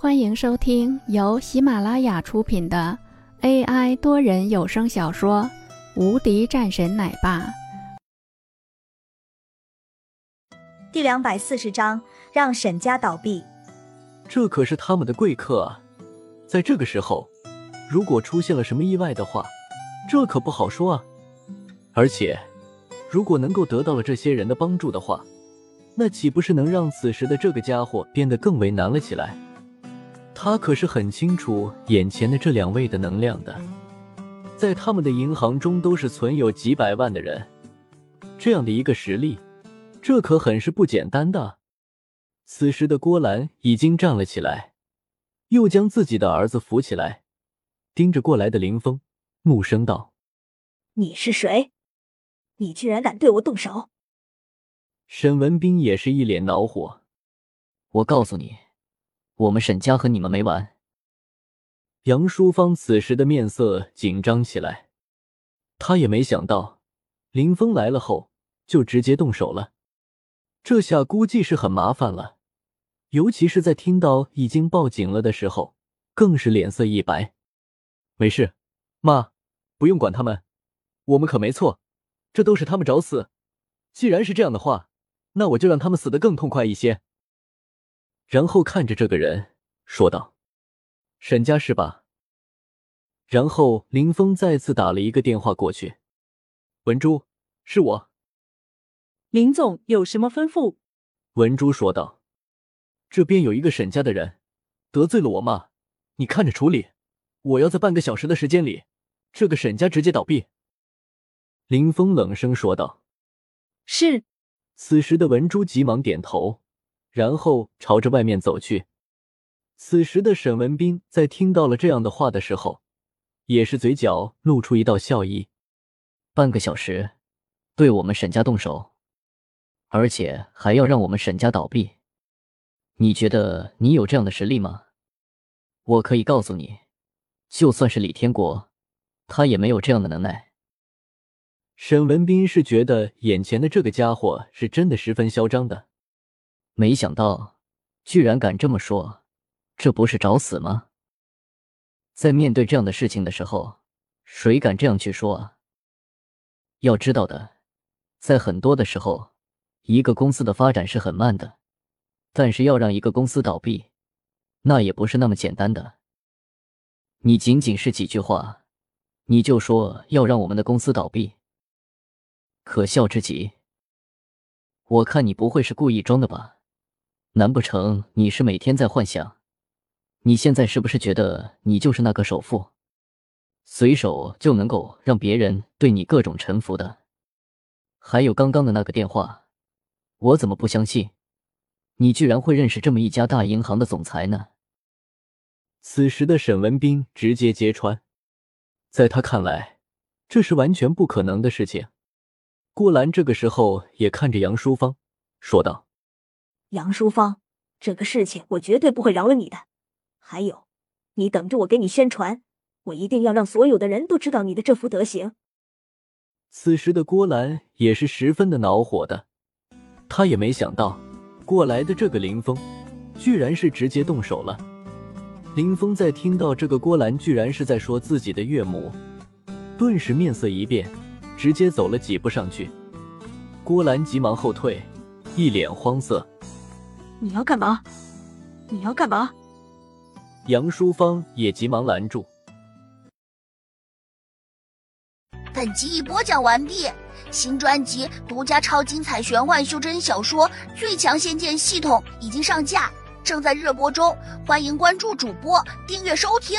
欢迎收听由喜马拉雅出品的 AI 多人有声小说《无敌战神奶爸》第两百四十章，让沈家倒闭。这可是他们的贵客啊！在这个时候，如果出现了什么意外的话，这可不好说啊。而且，如果能够得到了这些人的帮助的话，那岂不是能让此时的这个家伙变得更为难了起来？他可是很清楚眼前的这两位的能量的，在他们的银行中都是存有几百万的人，这样的一个实力，这可很是不简单的。此时的郭兰已经站了起来，又将自己的儿子扶起来，盯着过来的林峰，怒声道：“你是谁？你居然敢对我动手！”沈文斌也是一脸恼火，我告诉你。我们沈家和你们没完。杨淑芳此时的面色紧张起来，她也没想到林峰来了后就直接动手了，这下估计是很麻烦了。尤其是在听到已经报警了的时候，更是脸色一白。没事，妈，不用管他们，我们可没错，这都是他们找死。既然是这样的话，那我就让他们死得更痛快一些。然后看着这个人说道：“沈家是吧？”然后林峰再次打了一个电话过去：“文珠，是我。”林总有什么吩咐？文珠说道：“这边有一个沈家的人得罪了我妈，你看着处理。我要在半个小时的时间里，这个沈家直接倒闭。”林峰冷声说道：“是。”此时的文珠急忙点头。然后朝着外面走去。此时的沈文斌在听到了这样的话的时候，也是嘴角露出一道笑意。半个小时，对我们沈家动手，而且还要让我们沈家倒闭，你觉得你有这样的实力吗？我可以告诉你，就算是李天国，他也没有这样的能耐。沈文斌是觉得眼前的这个家伙是真的十分嚣张的。没想到，居然敢这么说，这不是找死吗？在面对这样的事情的时候，谁敢这样去说啊？要知道的，在很多的时候，一个公司的发展是很慢的，但是要让一个公司倒闭，那也不是那么简单的。你仅仅是几句话，你就说要让我们的公司倒闭，可笑至极！我看你不会是故意装的吧？难不成你是每天在幻想？你现在是不是觉得你就是那个首富，随手就能够让别人对你各种臣服的？还有刚刚的那个电话，我怎么不相信你居然会认识这么一家大银行的总裁呢？此时的沈文斌直接揭穿，在他看来，这是完全不可能的事情。郭兰这个时候也看着杨淑芳，说道。杨淑芳，这个事情我绝对不会饶了你的。还有，你等着我给你宣传，我一定要让所有的人都知道你的这副德行。此时的郭兰也是十分的恼火的，他也没想到过来的这个林峰，居然是直接动手了。林峰在听到这个郭兰居然是在说自己的岳母，顿时面色一变，直接走了几步上去。郭兰急忙后退，一脸慌色。你要干嘛？你要干嘛？杨淑芳也急忙拦住。本集已播讲完毕，新专辑独家超精彩玄幻修真小说《最强仙剑系统》已经上架，正在热播中，欢迎关注主播，订阅收听。